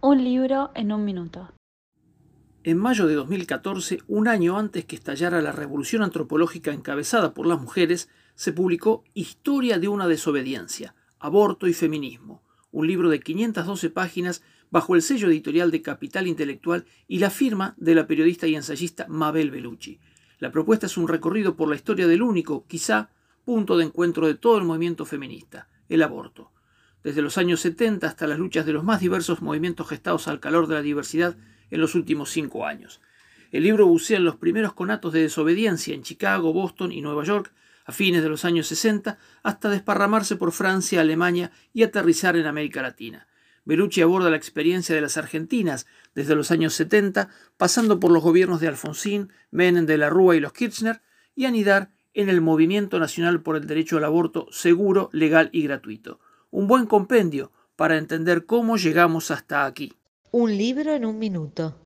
Un libro en un minuto. En mayo de 2014, un año antes que estallara la revolución antropológica encabezada por las mujeres, se publicó Historia de una desobediencia, aborto y feminismo, un libro de 512 páginas bajo el sello editorial de Capital Intelectual y la firma de la periodista y ensayista Mabel Bellucci. La propuesta es un recorrido por la historia del único, quizá, punto de encuentro de todo el movimiento feminista, el aborto. Desde los años 70 hasta las luchas de los más diversos movimientos gestados al calor de la diversidad en los últimos cinco años. El libro bucea en los primeros conatos de desobediencia en Chicago, Boston y Nueva York a fines de los años 60 hasta desparramarse por Francia, Alemania y aterrizar en América Latina. Belucci aborda la experiencia de las argentinas desde los años 70, pasando por los gobiernos de Alfonsín, Menem de la Rúa y los Kirchner, y anidar en el Movimiento Nacional por el Derecho al Aborto seguro, legal y gratuito. Un buen compendio para entender cómo llegamos hasta aquí. Un libro en un minuto.